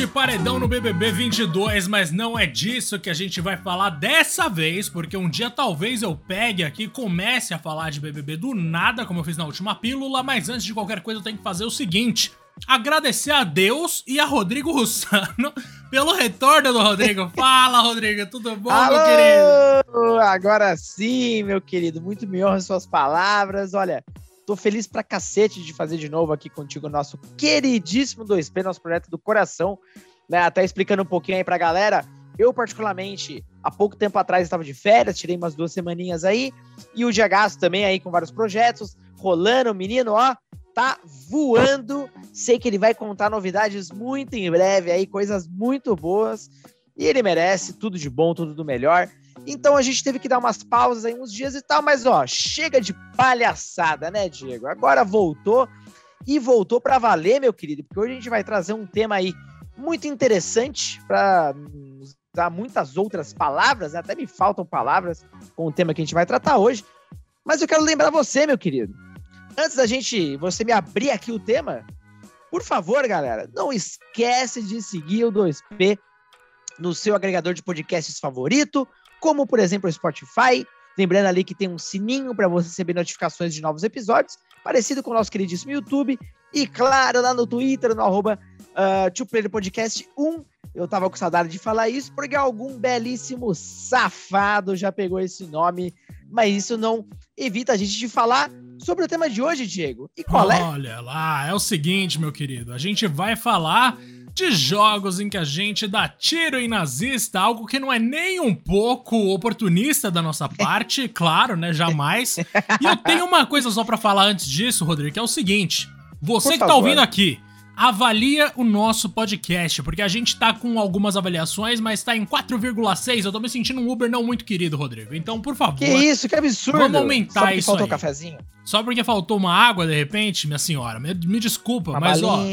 de paredão no BBB 22, mas não é disso que a gente vai falar dessa vez, porque um dia talvez eu pegue aqui e comece a falar de BBB do nada, como eu fiz na última pílula, mas antes de qualquer coisa eu tenho que fazer o seguinte: agradecer a Deus e a Rodrigo Russano pelo retorno do Rodrigo. Fala, Rodrigo, tudo bom, Alô! meu querido? Agora sim, meu querido, muito me honra suas palavras. Olha, tô feliz pra cacete de fazer de novo aqui contigo o nosso queridíssimo 2P, nosso projeto do coração. Né? Até explicando um pouquinho aí pra galera. Eu, particularmente, há pouco tempo atrás estava de férias, tirei umas duas semaninhas aí. E o Diagaço também aí com vários projetos, rolando, o menino, ó, tá voando. Sei que ele vai contar novidades muito em breve aí, coisas muito boas. E ele merece tudo de bom, tudo do melhor. Então a gente teve que dar umas pausas aí uns dias e tal, mas ó, chega de palhaçada, né, Diego? Agora voltou e voltou para valer, meu querido, porque hoje a gente vai trazer um tema aí muito interessante para usar muitas outras palavras, né? até me faltam palavras com o tema que a gente vai tratar hoje. Mas eu quero lembrar você, meu querido, antes da gente, você me abrir aqui o tema, por favor, galera, não esquece de seguir o 2P no seu agregador de podcasts favorito, como por exemplo o Spotify. Lembrando ali que tem um sininho para você receber notificações de novos episódios, parecido com o nosso queridíssimo YouTube. E claro, lá no Twitter, no arroba uh, Podcast 1. Eu tava com saudade de falar isso, porque algum belíssimo safado já pegou esse nome. Mas isso não evita a gente de falar sobre o tema de hoje, Diego. E qual é? Olha lá, é o seguinte, meu querido. A gente vai falar de jogos em que a gente dá tiro em nazista, algo que não é nem um pouco oportunista da nossa parte, claro, né? Jamais. E eu tenho uma coisa só pra falar antes disso, Rodrigo, que é o seguinte: você que tá ouvindo aqui, avalia o nosso podcast, porque a gente tá com algumas avaliações, mas tá em 4,6. Eu tô me sentindo um Uber não muito querido, Rodrigo. Então, por favor. Que isso, que absurdo. Vamos aumentar Só porque isso faltou aí. cafezinho? Só porque faltou uma água, de repente, minha senhora. Me, me desculpa, Uma mas ó.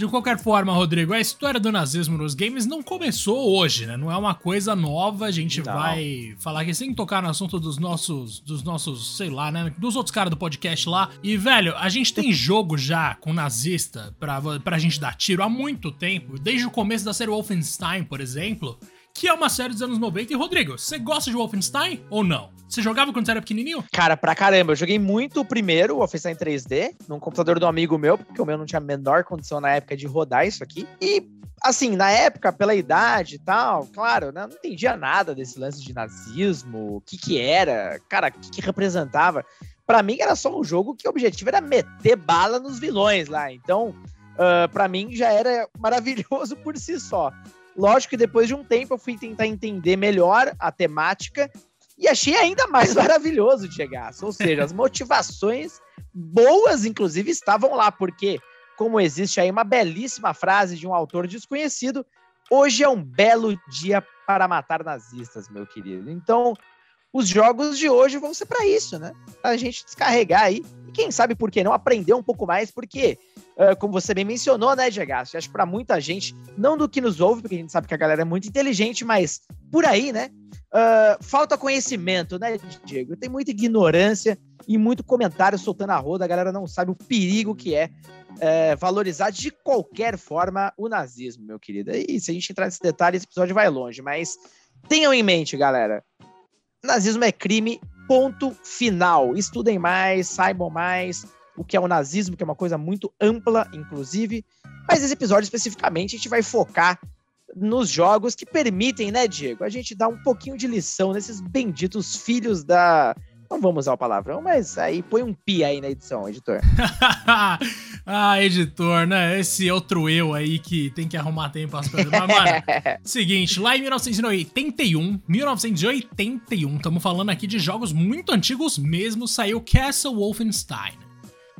De qualquer forma, Rodrigo, a história do nazismo nos games não começou hoje, né? Não é uma coisa nova. A gente Não. vai falar aqui sem tocar no assunto dos nossos, dos nossos, sei lá, né? Dos outros caras do podcast lá. E, velho, a gente tem jogo já com nazista pra, pra gente dar tiro há muito tempo. Desde o começo da série Wolfenstein, por exemplo. Que é uma série dos anos 90. E, Rodrigo, você gosta de Wolfenstein ou não? Você jogava quando você era pequenininho? Cara, pra caramba, eu joguei muito o primeiro, o Wolfenstein 3D, num computador do amigo meu, porque o meu não tinha a menor condição na época de rodar isso aqui. E, assim, na época, pela idade e tal, claro, né, não entendia nada desse lance de nazismo, o que que era, cara, o que que representava. Pra mim era só um jogo que o objetivo era meter bala nos vilões lá. Então, ah, pra mim já era maravilhoso por si só. Lógico que depois de um tempo eu fui tentar entender melhor a temática e achei ainda mais maravilhoso de chegar. Ou seja, as motivações boas, inclusive, estavam lá, porque, como existe aí uma belíssima frase de um autor desconhecido, hoje é um belo dia para matar nazistas, meu querido. Então, os jogos de hoje vão ser para isso, né? Pra gente descarregar aí. E quem sabe por que não aprender um pouco mais, porque, ah, como você bem mencionou, né, Diego? Acho que pra muita gente, não do que nos ouve, porque a gente sabe que a galera é muito inteligente, mas por aí, né? ah, falta conhecimento, né, Diego? Tem muita ignorância e muito comentário soltando a roda. A galera não sabe o perigo que é, é, valorizar de qualquer forma o nazismo, meu querido. E se a gente entrar nesse detalhe, esse episódio vai longe. Mas tenham em mente, galera. Nazismo é crime, ponto final. Estudem mais, saibam mais o que é o nazismo, que é uma coisa muito ampla, inclusive. Mas esse episódio especificamente a gente vai focar nos jogos que permitem, né, Diego? A gente dar um pouquinho de lição nesses benditos filhos da. Não vamos usar o palavrão, mas aí põe um pi aí na edição, editor. ah, editor, né? Esse outro eu aí que tem que arrumar tempo as coisas. Mas, mano, seguinte, lá em 1981, 1981, estamos falando aqui de jogos muito antigos mesmo, saiu Castle Wolfenstein.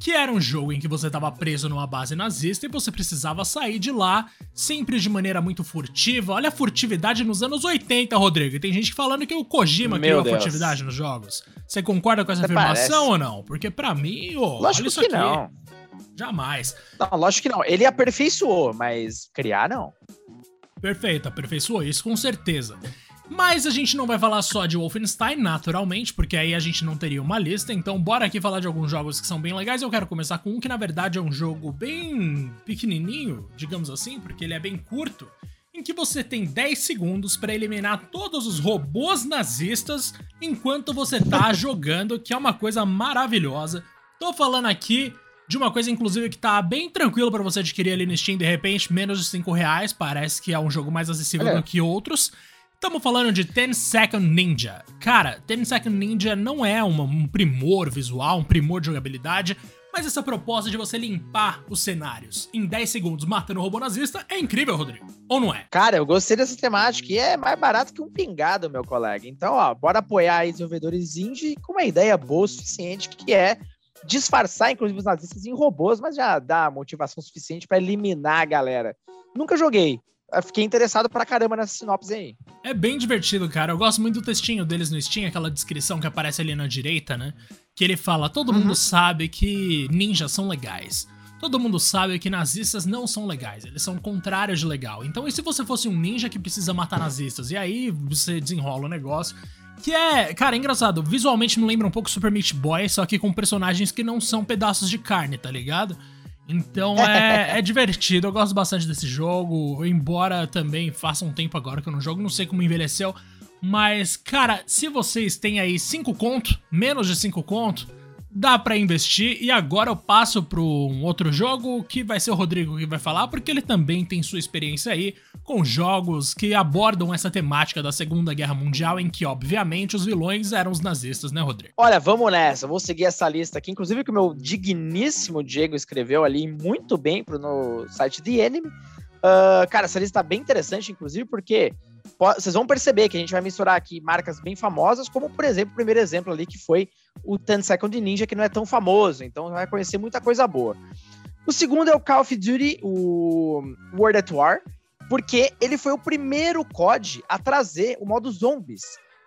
Que era um jogo em que você estava preso numa base nazista e você precisava sair de lá, sempre de maneira muito furtiva. Olha a furtividade nos anos 80, Rodrigo. E tem gente falando que o Kojima Meu criou a Deus. furtividade nos jogos. Você concorda com essa Até afirmação parece. ou não? Porque pra mim, ô, olha isso que aqui. não. Jamais. Não, lógico que não. Ele aperfeiçoou, mas criar não. Perfeito, aperfeiçoou isso com certeza. Mas a gente não vai falar só de Wolfenstein, naturalmente, porque aí a gente não teria uma lista. Então, bora aqui falar de alguns jogos que são bem legais. Eu quero começar com um que, na verdade, é um jogo bem pequenininho, digamos assim, porque ele é bem curto, em que você tem 10 segundos para eliminar todos os robôs nazistas enquanto você tá jogando, que é uma coisa maravilhosa. Tô falando aqui de uma coisa, inclusive, que tá bem tranquilo para você adquirir ali no Steam, de repente, menos de 5 reais. Parece que é um jogo mais acessível é. do que outros. Estamos falando de 10 Second Ninja. Cara, 10 Second Ninja não é uma, um primor visual, um primor de jogabilidade, mas essa proposta de você limpar os cenários em 10 segundos matando o robô nazista é incrível, Rodrigo. Ou não é? Cara, eu gostei dessa temática e é mais barato que um pingado, meu colega. Então, ó, bora apoiar aí desenvolvedores indie com uma ideia boa o suficiente que é disfarçar, inclusive, os nazistas em robôs, mas já dá motivação suficiente para eliminar a galera. Nunca joguei, fiquei interessado pra caramba nessa sinopse aí. É bem divertido, cara. Eu gosto muito do textinho deles no Steam, aquela descrição que aparece ali na direita, né? Que ele fala: todo uhum. mundo sabe que ninjas são legais. Todo mundo sabe que nazistas não são legais, eles são contrários de legal. Então, e se você fosse um ninja que precisa matar nazistas? E aí você desenrola o negócio. Que é, cara, é engraçado. Visualmente me lembra um pouco Super Meat Boy, só que com personagens que não são pedaços de carne, tá ligado? Então é, é divertido, eu gosto bastante desse jogo, embora também faça um tempo agora que eu não jogo, não sei como envelheceu. Mas, cara, se vocês têm aí 5 conto, menos de 5 conto, dá para investir. E agora eu passo para um outro jogo que vai ser o Rodrigo que vai falar, porque ele também tem sua experiência aí com jogos que abordam essa temática da Segunda Guerra Mundial, em que, obviamente, os vilões eram os nazistas, né, Rodrigo? Olha, vamos nessa. Vou seguir essa lista aqui, inclusive que o meu digníssimo Diego escreveu ali muito bem pro, no site The Enemy. Uh, cara, essa lista tá bem interessante, inclusive, porque vocês vão perceber que a gente vai misturar aqui marcas bem famosas, como por exemplo, o primeiro exemplo ali que foi o 10 Second Ninja, que não é tão famoso, então vai conhecer muita coisa boa. O segundo é o Call of Duty, o World at War, porque ele foi o primeiro COD a trazer o modo zombies,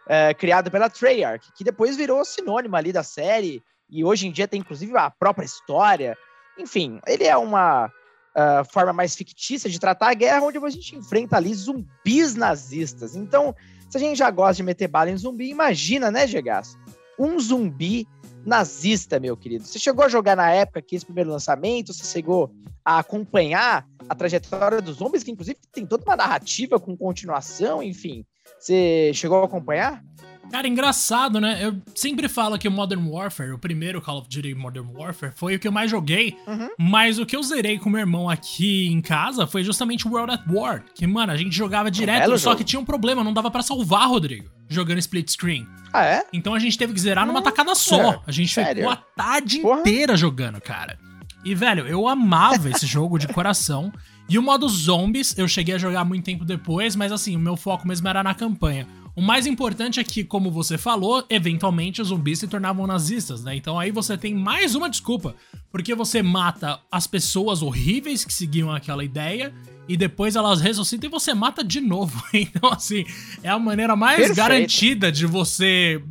é, criado pela Treyarch, que depois virou sinônimo ali da série, e hoje em dia tem inclusive a própria história. Enfim, ele é uma uh, forma mais fictícia de tratar a guerra, onde a gente enfrenta ali zumbis nazistas. Então, se a gente já gosta de meter bala em zumbi, imagina, né, Gegas? Um zumbi nazista, meu querido. Você chegou a jogar na época que esse primeiro lançamento, você chegou a acompanhar a trajetória dos zombies, que inclusive tem toda uma narrativa com continuação, enfim. Você chegou a acompanhar? Cara, engraçado, né? Eu sempre falo que o Modern Warfare, o primeiro Call of Duty Modern Warfare, foi o que eu mais joguei. Uhum. Mas o que eu zerei com meu irmão aqui em casa foi justamente World at War. Que, mano, a gente jogava direto, só jogo. que tinha um problema, não dava para salvar, Rodrigo, jogando split screen. Ah, é? Então a gente teve que zerar numa hum, tacada só. A gente sério? ficou a tarde Porra. inteira jogando, cara. E, velho, eu amava esse jogo de coração. E o modo zombies eu cheguei a jogar muito tempo depois, mas assim, o meu foco mesmo era na campanha. O mais importante é que, como você falou, eventualmente os zumbis se tornavam nazistas, né? Então aí você tem mais uma desculpa, porque você mata as pessoas horríveis que seguiam aquela ideia e depois elas ressuscitam e você mata de novo. Então, assim, é a maneira mais Perfeito. garantida de você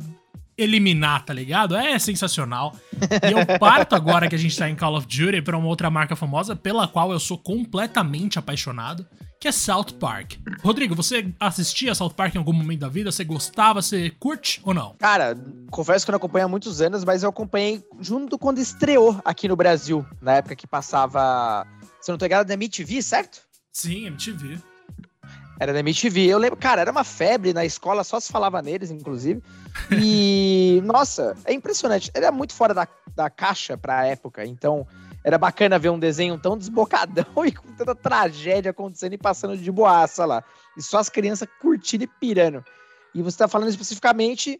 eliminar, tá ligado? É sensacional. E eu parto agora que a gente tá em Call of Duty pra uma outra marca famosa pela qual eu sou completamente apaixonado, que é South Park. Rodrigo, você assistia South Park em algum momento da vida? Você gostava? Você curte ou não? Cara, confesso que eu não acompanho há muitos anos, mas eu acompanhei junto quando estreou aqui no Brasil, na época que passava, se eu não tô ligado, da MTV, certo? Sim, MTV. Era da MTV. Eu lembro, cara, era uma febre na escola, só se falava neles, inclusive. E, nossa, é impressionante. Era muito fora da, da caixa pra época, então era bacana ver um desenho tão desbocadão e com tanta tragédia acontecendo e passando de boaça lá. E só as crianças curtindo e pirando. E você tá falando especificamente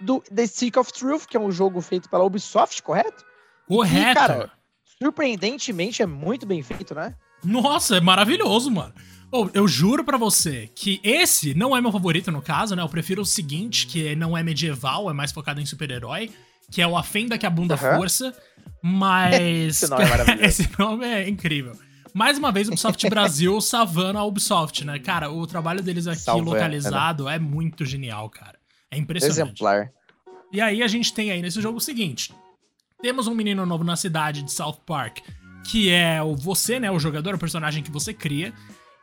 do The Stick of Truth, que é um jogo feito pela Ubisoft, correto? Correto. E, cara, surpreendentemente é muito bem feito, né? Nossa, é maravilhoso, mano. Oh, eu juro para você que esse não é meu favorito no caso, né? Eu prefiro o seguinte, que não é medieval, é mais focado em super-herói, que é o A Fenda que abunda uhum. força, mas... esse nome é maravilhoso. esse nome é incrível. Mais uma vez, o Ubisoft Brasil savando a Ubisoft, né? Cara, o trabalho deles aqui Salve, localizado é, é muito genial, cara. É impressionante. Exemplar. E aí a gente tem aí nesse jogo o seguinte. Temos um menino novo na cidade de South Park, que é o você, né? O jogador, o personagem que você cria.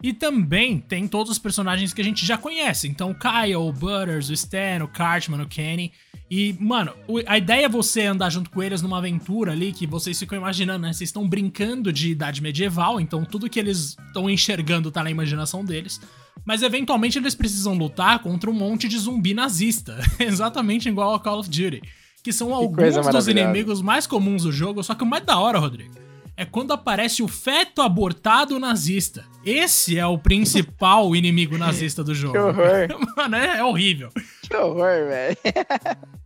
E também tem todos os personagens que a gente já conhece. Então, o Kyle, o Butters, o Stan, o Cartman, o Kenny. E, mano, a ideia é você andar junto com eles numa aventura ali que vocês ficam imaginando, né? Vocês estão brincando de idade medieval, então tudo que eles estão enxergando tá na imaginação deles. Mas eventualmente eles precisam lutar contra um monte de zumbi nazista. Exatamente igual a Call of Duty. Que são que alguns dos inimigos mais comuns do jogo, só que o mais da hora, Rodrigo é quando aparece o feto abortado nazista. Esse é o principal inimigo nazista do jogo. Que horror. Mano, é, é horrível. Que horror, velho.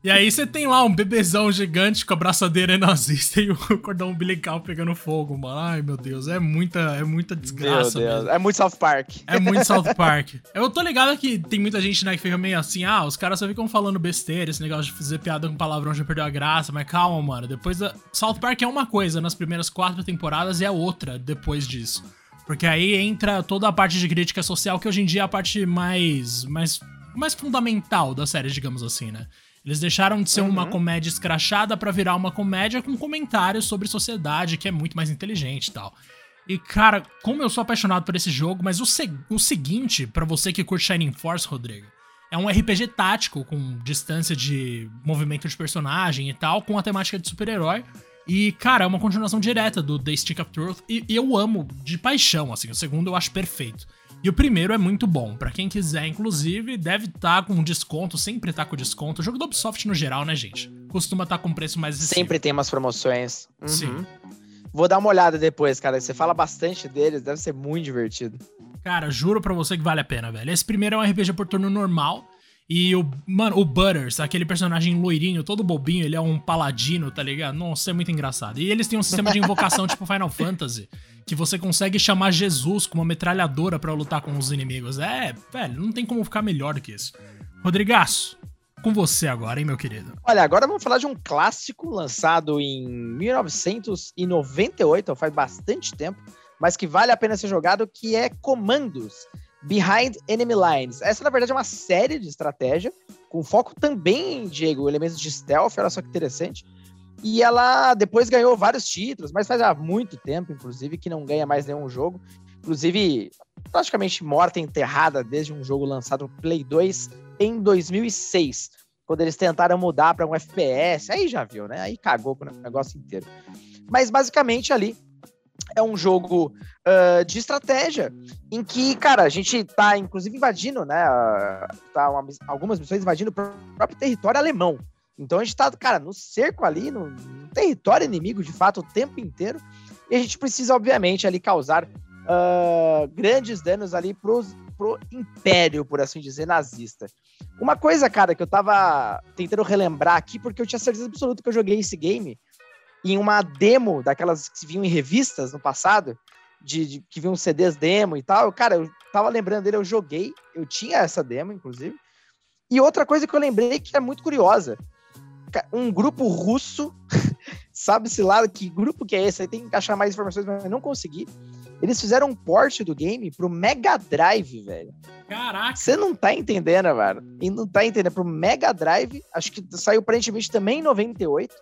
E aí você tem lá um bebezão gigante com a braçadeira nazista e o cordão umbilical pegando fogo, mano. Ai, meu Deus, é muita, é muita desgraça. Deus. É muito South Park. É muito South Park. Eu tô ligado que tem muita gente, né, que fica meio assim, ah, os caras só ficam falando besteira, esse negócio de fazer piada com palavrão já perdeu a graça, mas calma, mano. Depois da... South Park é uma coisa nas primeiras quatro temporadas e é outra depois disso. Porque aí entra toda a parte de crítica social, que hoje em dia é a parte mais, mais, mais fundamental da série, digamos assim, né? Eles deixaram de ser uhum. uma comédia escrachada para virar uma comédia com comentários sobre sociedade, que é muito mais inteligente e tal. E, cara, como eu sou apaixonado por esse jogo, mas o, se o seguinte, para você que curte Shining Force, Rodrigo, é um RPG tático com distância de movimento de personagem e tal, com a temática de super-herói. E, cara, é uma continuação direta do The Stick of Truth. E, e eu amo de paixão, assim. O segundo eu acho perfeito. E o primeiro é muito bom. para quem quiser, inclusive, deve estar tá com desconto, sempre tá com desconto. O jogo do Ubisoft no geral, né, gente? Costuma estar tá com preço mais acessível. Sempre tem umas promoções. Uhum. Sim. Vou dar uma olhada depois, cara. Você fala bastante deles, deve ser muito divertido. Cara, juro pra você que vale a pena, velho. Esse primeiro é um RPG por turno normal. E o, mano, o Butters, aquele personagem loirinho, todo bobinho, ele é um paladino, tá ligado? Nossa, é muito engraçado. E eles têm um sistema de invocação tipo Final Fantasy, que você consegue chamar Jesus com uma metralhadora para lutar com os inimigos. É, velho, não tem como ficar melhor do que isso. Rodrigaço, com você agora, hein, meu querido? Olha, agora vamos falar de um clássico lançado em 1998, faz bastante tempo, mas que vale a pena ser jogado, que é Comandos. Behind Enemy Lines. Essa, na verdade, é uma série de estratégia, com foco também, Diego, elementos de stealth, olha só que interessante. E ela depois ganhou vários títulos, mas faz há muito tempo, inclusive, que não ganha mais nenhum jogo. Inclusive, praticamente morta, enterrada desde um jogo lançado no Play 2 em 2006, quando eles tentaram mudar para um FPS. Aí já viu, né? Aí cagou com o negócio inteiro. Mas basicamente ali é um jogo uh, de estratégia em que, cara, a gente tá, inclusive, invadindo, né? Tá uma, algumas missões invadindo o próprio território alemão. Então a gente tá, cara, no cerco ali, no, no território inimigo, de fato, o tempo inteiro. E a gente precisa, obviamente, ali causar uh, grandes danos ali pros, pro império, por assim dizer, nazista. Uma coisa, cara, que eu tava tentando relembrar aqui, porque eu tinha certeza absoluta que eu joguei esse game em uma demo daquelas que se vinham em revistas no passado, de, de, que vinham CDs demo e tal. Cara, eu tava lembrando dele, eu joguei, eu tinha essa demo, inclusive. E outra coisa que eu lembrei que é muito curiosa. Um grupo russo, sabe-se lá que grupo que é esse? Aí tem que achar mais informações, mas eu não consegui. Eles fizeram um port do game pro Mega Drive, velho. Caraca! Você não tá entendendo, velho. E não tá entendendo. Pro Mega Drive, acho que saiu aparentemente também em 98.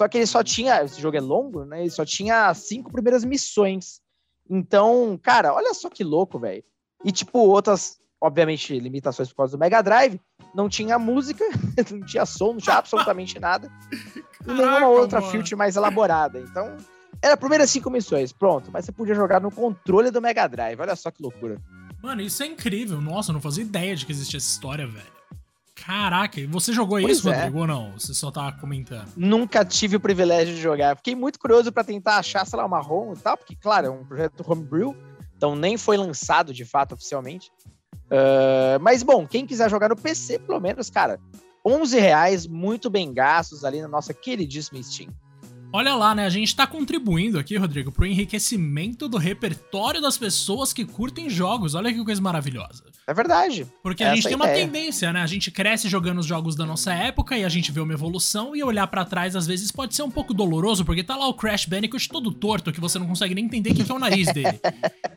Só que ele só tinha. Esse jogo é longo, né? Ele só tinha cinco primeiras missões. Então, cara, olha só que louco, velho. E, tipo, outras, obviamente, limitações por causa do Mega Drive. Não tinha música, não tinha som, não tinha absolutamente nada. e nenhuma outra mano. filtro mais elaborada. Então, era as primeiras cinco missões, pronto. Mas você podia jogar no controle do Mega Drive. Olha só que loucura. Mano, isso é incrível. Nossa, eu não fazia ideia de que existia essa história, velho. Caraca, você jogou pois isso, é. Rodrigo, ou não? Você só tá comentando? Nunca tive o privilégio de jogar. Fiquei muito curioso para tentar achar, sei lá, uma ROM e tal, porque, claro, é um projeto homebrew, então nem foi lançado de fato oficialmente. Uh, mas, bom, quem quiser jogar no PC, pelo menos, cara, 11 reais, muito bem gastos ali na nossa queridíssima Steam. Olha lá, né? A gente tá contribuindo aqui, Rodrigo, pro enriquecimento do repertório das pessoas que curtem jogos. Olha que coisa maravilhosa. É verdade. Porque a gente tem uma ideia. tendência, né? A gente cresce jogando os jogos da nossa época e a gente vê uma evolução e olhar para trás às vezes pode ser um pouco doloroso, porque tá lá o Crash Bandicoot todo torto que você não consegue nem entender o que é o nariz dele.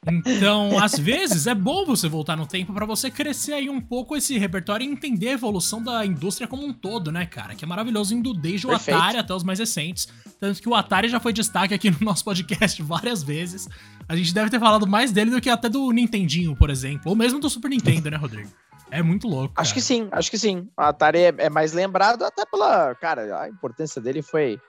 Então, às vezes é bom você voltar no tempo para você crescer aí um pouco esse repertório e entender a evolução da indústria como um todo, né, cara? Que é maravilhoso indo desde o Perfeito. Atari até os mais recentes Tanto que o Atari já foi destaque aqui no nosso podcast várias vezes. A gente deve ter falado mais dele do que até do Nintendinho, por exemplo. Ou mesmo do Super Nintendo, né, Rodrigo? É muito louco. Acho cara. que sim, acho que sim. O Atari é, é, mais lembrado até pela. Cara, a importância dele foi.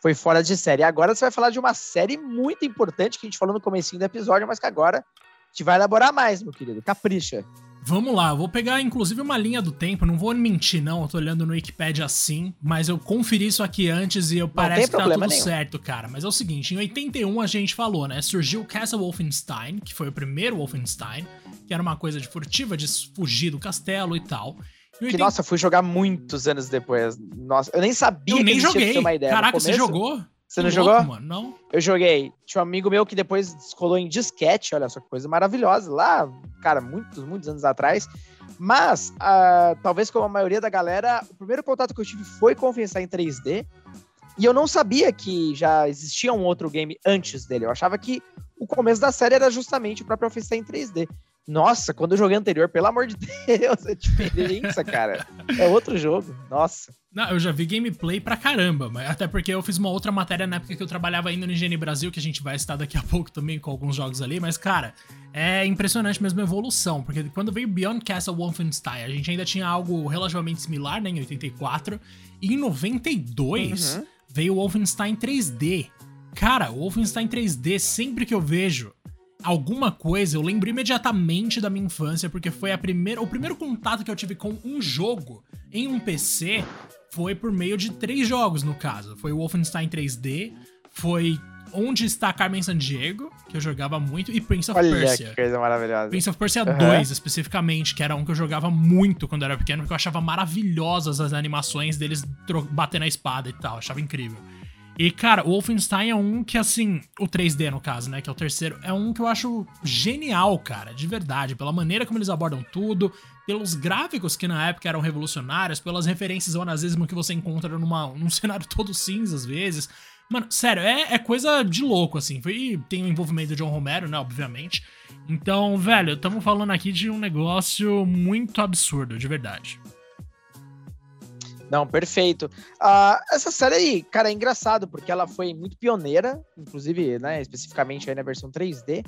Foi fora de série. Agora você vai falar de uma série muito importante que a gente falou no comecinho do episódio, mas que agora a gente vai elaborar mais, meu querido. Capricha. Vamos lá, eu vou pegar inclusive uma linha do tempo, não vou mentir não, eu tô olhando no Wikipedia assim, mas eu conferi isso aqui antes e eu parece que tá tudo nenhum. certo, cara. Mas é o seguinte, em 81 a gente falou, né, surgiu Castle Wolfenstein, que foi o primeiro Wolfenstein, que era uma coisa de furtiva, de fugir do castelo e tal. Que, 80... nossa, fui jogar muitos anos depois. Nossa, eu nem sabia eu nem joguei. uma ideia. Caraca, você jogou? Você não louco, jogou? Mano, não. Eu joguei. Tinha um amigo meu que depois descolou em disquete, olha só que coisa maravilhosa. Lá, cara, muitos, muitos anos atrás. Mas, uh, talvez como a maioria da galera, o primeiro contato que eu tive foi com o em 3D. E eu não sabia que já existia um outro game antes dele. Eu achava que o começo da série era justamente o próprio Wolfenstein 3D. Nossa, quando eu joguei anterior, pelo amor de Deus, é diferença, cara. É outro jogo. Nossa. Não, eu já vi gameplay pra caramba, mas até porque eu fiz uma outra matéria na época que eu trabalhava ainda no IGN Brasil, que a gente vai estar daqui a pouco também com alguns jogos ali, mas cara, é impressionante mesmo a evolução, porque quando veio Beyond Castle Wolfenstein, a gente ainda tinha algo relativamente similar, né, em 84, e em 92 uhum. veio o Wolfenstein 3D. Cara, o Wolfenstein 3D, sempre que eu vejo alguma coisa, eu lembro imediatamente da minha infância, porque foi a primeira, o primeiro contato que eu tive com um jogo em um PC foi por meio de três jogos, no caso. Foi o Wolfenstein 3D, foi Onde está Carmen Sandiego, que eu jogava muito, e Prince of Olha Persia. Que coisa maravilhosa. Prince of Persia uhum. 2, especificamente, que era um que eu jogava muito quando eu era pequeno, porque eu achava maravilhosas as animações deles batendo a espada e tal, achava incrível. E, cara, o Wolfenstein é um que, assim, o 3D no caso, né, que é o terceiro, é um que eu acho genial, cara, de verdade, pela maneira como eles abordam tudo, pelos gráficos que na época eram revolucionários, pelas referências ao nazismo que você encontra numa, num cenário todo cinza às vezes. Mano, sério, é, é coisa de louco, assim. E tem o envolvimento do John Romero, né, obviamente. Então, velho, estamos falando aqui de um negócio muito absurdo, de verdade. Não, perfeito. Uh, essa série aí, cara, é engraçado, porque ela foi muito pioneira, inclusive, né, especificamente aí na versão 3D.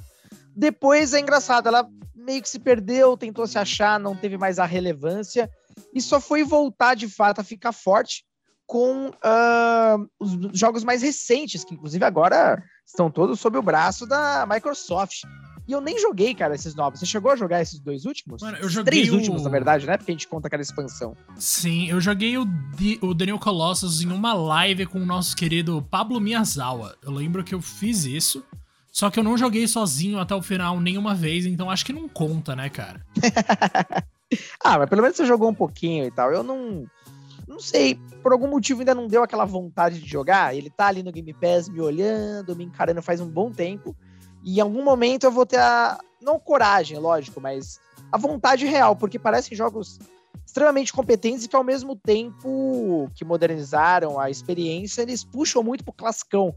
Depois é engraçado, ela meio que se perdeu, tentou se achar, não teve mais a relevância, e só foi voltar de fato a ficar forte com uh, os jogos mais recentes, que inclusive agora estão todos sob o braço da Microsoft. E eu nem joguei, cara, esses novos. Você chegou a jogar esses dois últimos? Mano, eu joguei. Três o... últimos, na verdade, né? Porque a gente conta aquela expansão. Sim, eu joguei o, D o Daniel Colossus em uma live com o nosso querido Pablo Miyazawa. Eu lembro que eu fiz isso. Só que eu não joguei sozinho até o final nenhuma vez, então acho que não conta, né, cara? ah, mas pelo menos você jogou um pouquinho e tal. Eu não. Não sei, por algum motivo ainda não deu aquela vontade de jogar. Ele tá ali no Game Pass me olhando, me encarando faz um bom tempo. E em algum momento eu vou ter a. Não coragem, lógico, mas a vontade real, porque parecem jogos extremamente competentes e que ao mesmo tempo que modernizaram a experiência, eles puxam muito pro classicão,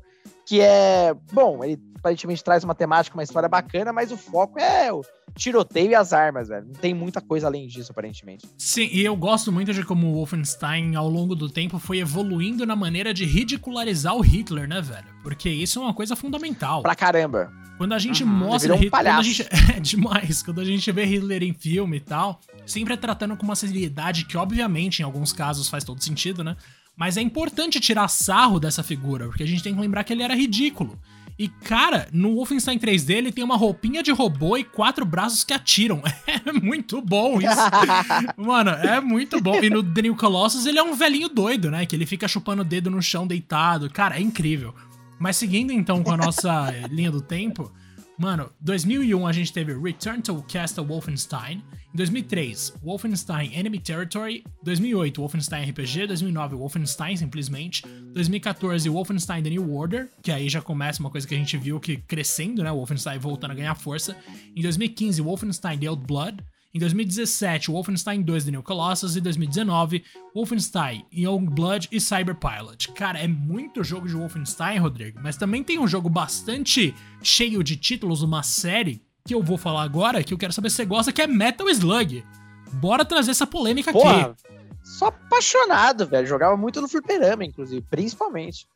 que é, bom, ele aparentemente traz uma temática, uma história bacana, mas o foco é o tiroteio e as armas, velho. Não tem muita coisa além disso, aparentemente. Sim, e eu gosto muito de como o Wolfenstein, ao longo do tempo, foi evoluindo na maneira de ridicularizar o Hitler, né, velho? Porque isso é uma coisa fundamental. Pra caramba. Quando a gente uhum, mostra um Hitler. Palhaço. Gente, é demais. Quando a gente vê Hitler em filme e tal, sempre é tratando com uma seriedade que, obviamente, em alguns casos faz todo sentido, né? Mas é importante tirar sarro dessa figura, porque a gente tem que lembrar que ele era ridículo. E, cara, no Wolfenstein 3D ele tem uma roupinha de robô e quatro braços que atiram. É muito bom isso. Mano, é muito bom. E no The New Colossus ele é um velhinho doido, né? Que ele fica chupando o dedo no chão deitado. Cara, é incrível. Mas seguindo então com a nossa linha do tempo, Mano, 2001 a gente teve Return to Castle Wolfenstein. Em 2003, Wolfenstein Enemy Territory. 2008, Wolfenstein RPG. 2009, Wolfenstein simplesmente. 2014, Wolfenstein The New Order, que aí já começa uma coisa que a gente viu que crescendo, né? Wolfenstein voltando a ganhar força. Em 2015, Wolfenstein The Old Blood. Em 2017, Wolfenstein 2 The New Colossus. E 2019, Wolfenstein Youngblood e Cyberpilot. Cara, é muito jogo de Wolfenstein, Rodrigo, mas também tem um jogo bastante cheio de títulos, uma série que eu vou falar agora, que eu quero saber se você gosta, que é Metal Slug. Bora trazer essa polêmica Porra, aqui. Sou apaixonado, velho. Jogava muito no fliperama, inclusive, principalmente.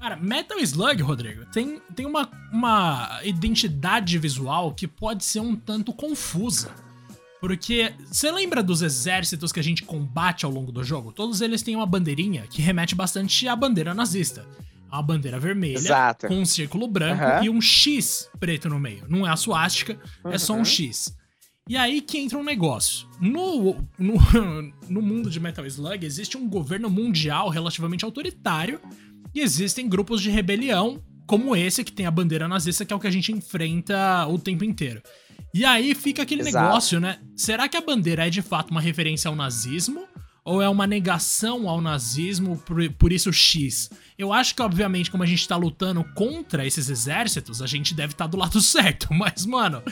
Cara, Metal Slug, Rodrigo, tem, tem uma, uma identidade visual que pode ser um tanto confusa. Porque você lembra dos exércitos que a gente combate ao longo do jogo? Todos eles têm uma bandeirinha que remete bastante à bandeira nazista. Uma bandeira vermelha Exato. com um círculo branco Uhum. e um X preto no meio. Não é a suástica, é só um Uhum. X. E aí que entra um negócio. No, no, no mundo de Metal Slug existe um governo mundial relativamente autoritário e existem grupos de rebelião, como esse que tem a bandeira nazista, que é o que a gente enfrenta o tempo inteiro. E aí fica aquele Exato. negócio, né? Será que a bandeira é de fato uma referência ao nazismo? Ou é uma negação ao nazismo, por, por isso X? Eu acho que, obviamente, como a gente tá lutando contra esses exércitos, a gente deve estar do lado certo. Mas, mano,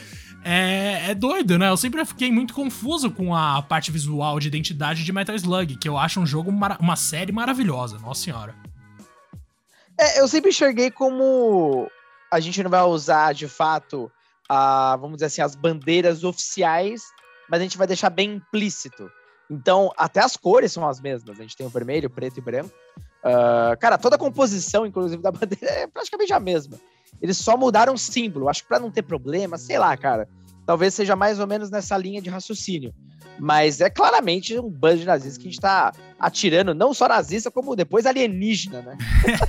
é, é doido, né? Eu sempre fiquei muito confuso com a parte visual de identidade de Metal Slug, que eu acho um jogo, uma série maravilhosa, nossa senhora. É, eu sempre enxerguei como a gente não vai usar de fato, a, vamos dizer assim, as bandeiras oficiais, mas a gente vai deixar bem implícito. Então, até as cores são as mesmas. A gente tem o vermelho, preto e branco. Ah, cara, toda a composição, inclusive, da bandeira é praticamente a mesma. Eles só mudaram o símbolo. Acho que pra não ter problema, sei lá, cara. Talvez seja mais ou menos nessa linha de raciocínio. Mas é claramente um bando de nazistas que a gente tá atirando, não só nazista, como depois alienígena, né?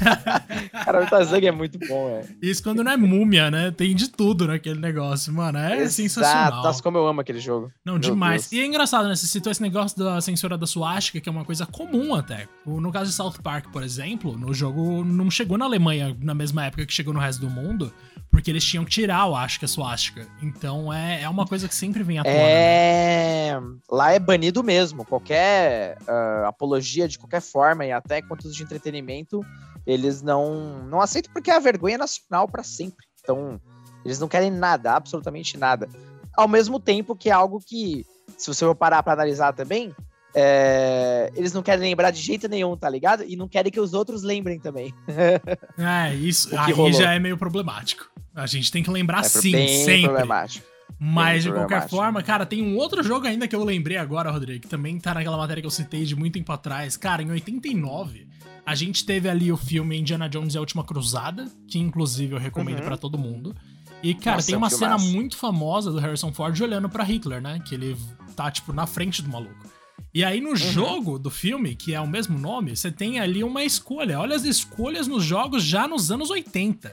Cara, o Slug é muito bom, é. Isso quando não é múmia, né? Tem de tudo naquele negócio, mano. É Exato. sensacional. Nossa, como eu amo aquele jogo. Não, Meu demais. Deus. E é engraçado, né? Você citou esse negócio da censura da suástica, que é uma coisa comum até. No caso de South Park, por exemplo, no jogo não chegou na Alemanha na mesma época que chegou no resto do mundo, porque eles tinham que tirar, eu acho, que a suástica. Então é, é uma coisa que sempre vem à tona. né? É. Lá é banido mesmo. Qualquer ah, apologia de qualquer forma e até conteúdo de entretenimento, eles não, não aceitam porque é a vergonha nacional pra sempre. Então, eles não querem nada, absolutamente nada. Ao mesmo tempo que é algo que, se você for parar pra analisar também, é, eles não querem lembrar de jeito nenhum, tá ligado? E não querem que os outros lembrem também. É, isso O aí rolou. já é meio problemático. A gente tem que lembrar É sim, sempre. problemático. Mas, de qualquer forma, cara, tem um outro jogo ainda que eu lembrei agora, Rodrigo, que também tá naquela matéria que eu citei de muito tempo atrás. Cara, em 89, a gente teve ali o filme Indiana Jones e a Última Cruzada, que inclusive eu recomendo Uhum. pra todo mundo. E, cara, Nossa, tem é um uma cena filmaço. muito famosa do Harrison Ford olhando pra Hitler, né? Que ele tá, tipo, na frente do maluco. E aí, Uhum. no jogo do filme, que é o mesmo nome, você tem ali uma escolha. Olha as escolhas nos jogos já nos anos 80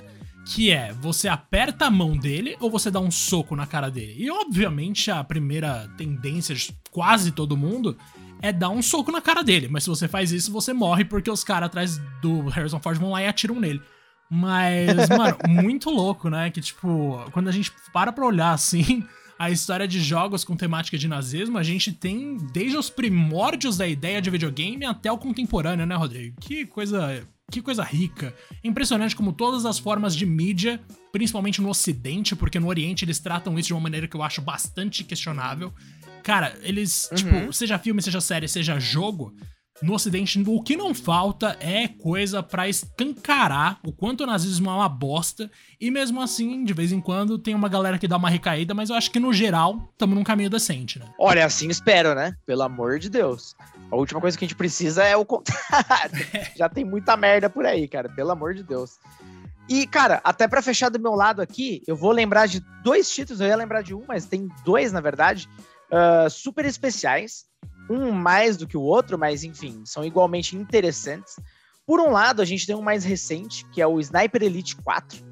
que é você aperta a mão dele ou você dá um soco na cara dele. E obviamente a primeira tendência de quase todo mundo é dar um soco na cara dele, mas se você faz isso você morre porque os caras atrás do Harrison Ford vão lá e atiram nele. Mas, mano, muito louco, né? Que tipo, quando a gente para pra olhar assim, a história de jogos com temática de nazismo, a gente tem desde os primórdios da ideia de videogame até o contemporâneo, né, Rodrigo? Que coisa, que coisa rica. Impressionante como todas as formas de mídia, principalmente no ocidente, porque no oriente eles tratam isso de uma maneira que eu acho bastante questionável. Cara, eles, Uhum. tipo, seja filme, seja série, seja jogo, no ocidente o que não falta é coisa pra escancarar o quanto o nazismo é uma bosta. E mesmo assim, de vez em quando, tem uma galera que dá uma recaída, mas eu acho que no geral, tamo num caminho decente, né? Olha, assim espero, né? Pelo amor de Deus. A última coisa que a gente precisa é o contrário. Já tem muita merda por aí, cara. Pelo amor de Deus. E, cara, até pra fechar do meu lado aqui, eu vou lembrar de dois títulos. Eu ia lembrar de um, mas tem dois, na verdade, ah, super especiais. Um mais do que o outro, mas enfim, são igualmente interessantes. Por um lado, a gente tem um mais recente, que é o Sniper Elite 4,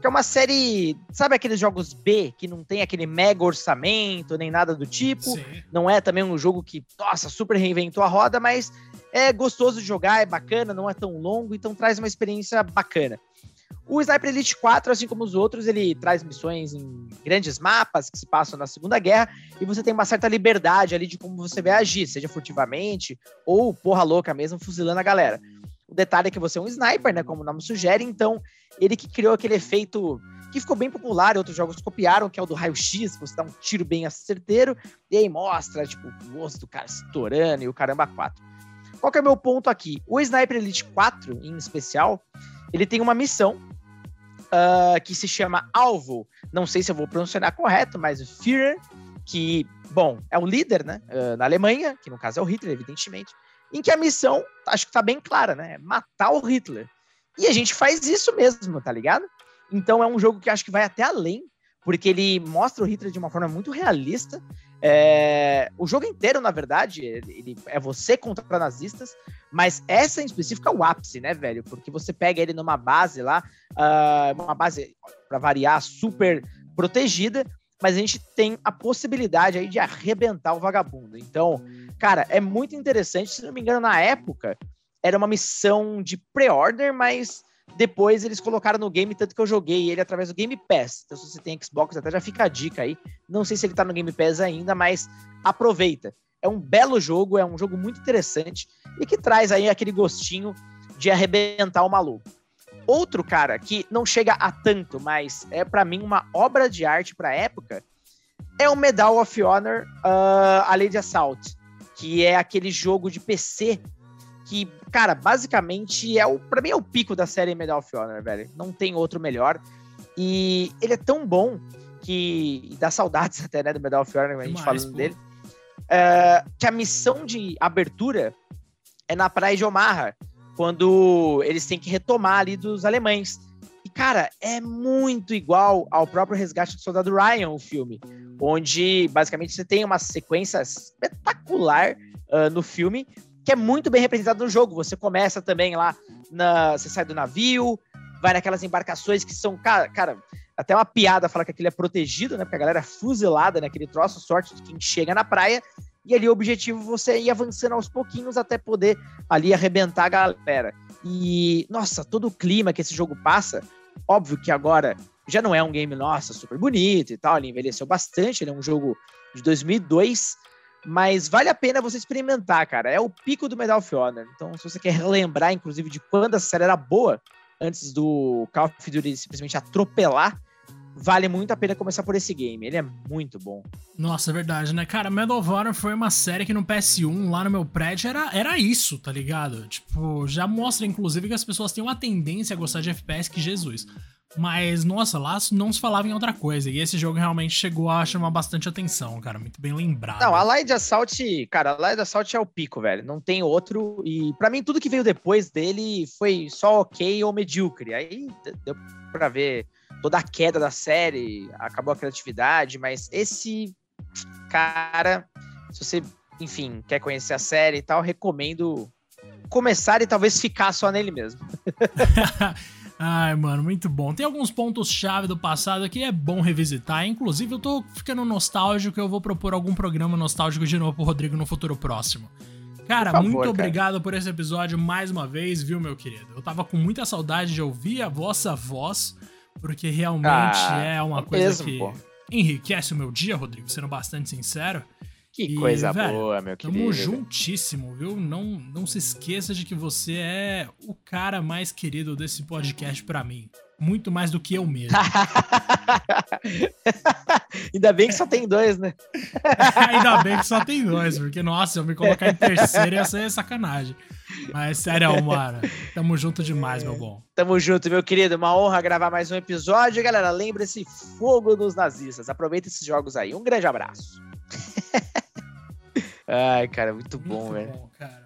que é uma série, sabe aqueles jogos B que não tem aquele mega orçamento nem nada do tipo? Sim. Não é também um jogo que, nossa, super reinventou a roda, mas é gostoso de jogar, é bacana, não é tão longo, então traz uma experiência bacana. O Sniper Elite 4, assim como os outros, ele traz missões em grandes mapas que se passam na Segunda Guerra e você tem uma certa liberdade ali de como você vai agir, seja furtivamente ou porra louca mesmo, fuzilando a galera. O detalhe é que você é um sniper, né, como o nome sugere, então ele que criou aquele efeito que ficou bem popular, outros jogos copiaram, que é o do raio-x, você dá um tiro bem certeiro, e aí mostra, tipo, o osso do cara estourando e o caramba 4. Qual que é o meu ponto aqui? O Sniper Elite 4, em especial, ele tem uma missão ah, que se chama Alvo. Não sei se eu vou pronunciar correto, mas o Führer, que, bom, é o líder, né, ah, na Alemanha, que no caso é o Hitler, evidentemente, em que a missão, acho que tá bem clara, né, é matar o Hitler. E a gente faz isso mesmo, tá ligado? Então é um jogo que acho que vai até além, porque ele mostra o Hitler de uma forma muito realista. É... O jogo inteiro, na verdade, ele é você contra nazistas, mas essa em específico é o ápice, né, velho? Porque você pega ele numa base lá, uh, uma base, para variar, super protegida, mas a gente tem a possibilidade aí de arrebentar o vagabundo. Então, cara, é muito interessante. Se não me engano, na época, era uma missão de pre-order, mas depois eles colocaram no game, tanto que eu joguei ele através do Game Pass. Então, se você tem Xbox, até já fica a dica aí. Não sei se ele tá no Game Pass ainda, mas aproveita. É um belo jogo, é um jogo muito interessante e que traz aí aquele gostinho de arrebentar o maluco. Outro cara que não chega a tanto, mas é para mim uma obra de arte para época, é o Medal of Honor uh, a Lady Assault, que é aquele jogo de PC que, cara, basicamente é o para mim é o pico da série Medal of Honor, velho. Não tem outro melhor. E ele é tão bom que dá saudades até, né, do Medal of Honor, a gente Demais, falando pô. dele. Uh, que a missão de abertura é na praia de Omaha, quando eles têm que retomar ali dos alemães. E, cara, é muito igual ao próprio Resgate do Soldado Ryan, o filme, onde basicamente você tem uma sequência espetacular uh, no filme, que é muito bem representada no jogo. Você começa também lá, na, você sai do navio, vai naquelas embarcações que são, cara, cara até uma piada falar que aquilo é protegido, né? Porque a galera é fuzilada naquele troço, sorte de quem chega na praia. E ali o objetivo é você ir avançando aos pouquinhos até poder ali arrebentar a galera. E, nossa, todo o clima que esse jogo passa, óbvio que agora já não é um game, nossa, super bonito e tal, ele envelheceu bastante, ele é um jogo de 2002, mas vale a pena você experimentar, cara. É o pico do Medal of Honor. Então, se você quer relembrar, inclusive, de quando essa série era boa, antes do Call of Duty simplesmente atropelar, vale muito a pena começar por esse game. Ele é muito bom. Nossa, é verdade, né? Cara, Medal of Honor foi uma série que no PS1, lá no meu prédio, era, era isso, tá ligado? Tipo, já mostra, inclusive, que as pessoas têm uma tendência a gostar de FPS que Jesus. Mas, nossa, lá não se falava em outra coisa. E esse jogo realmente chegou a chamar bastante atenção, cara. Muito bem lembrado. Não, a Light Assault, cara, a Light Assault é o pico, velho. Não tem outro. E para mim, tudo que veio depois dele foi só ok ou medíocre. Aí deu pra ver toda a queda da série, acabou a criatividade, mas esse cara, se você, enfim, quer conhecer a série e tal, recomendo começar e talvez ficar só nele mesmo. Ai, mano, muito bom. Tem alguns pontos-chave do passado que é bom revisitar. Inclusive, eu tô ficando nostálgico. Eu vou propor algum programa nostálgico de novo pro Rodrigo no futuro próximo. Cara, favor, muito cara. obrigado por esse episódio mais uma vez, viu, meu querido? Eu tava com muita saudade de ouvir a vossa voz, porque realmente ah, é uma coisa mesmo, que pô. enriquece o meu dia, Rodrigo, sendo bastante sincero. Que e, coisa velho, boa, meu querido. Tamo juntíssimo, viu? Não, não se esqueça de que você é o cara mais querido desse podcast para mim. Muito mais do que eu mesmo. Ainda bem que só tem dois, né? Ainda bem que só tem dois, porque, nossa, eu me colocar em terceiro ia ser sacanagem. Mas sério, mano. Tamo junto demais, meu bom. Tamo junto, meu querido. Uma honra gravar mais um episódio. Galera, lembre-se, fogo dos nazistas. Aproveita esses jogos aí. Um grande abraço. Ai, cara, muito, muito bom, velho. Bom, cara.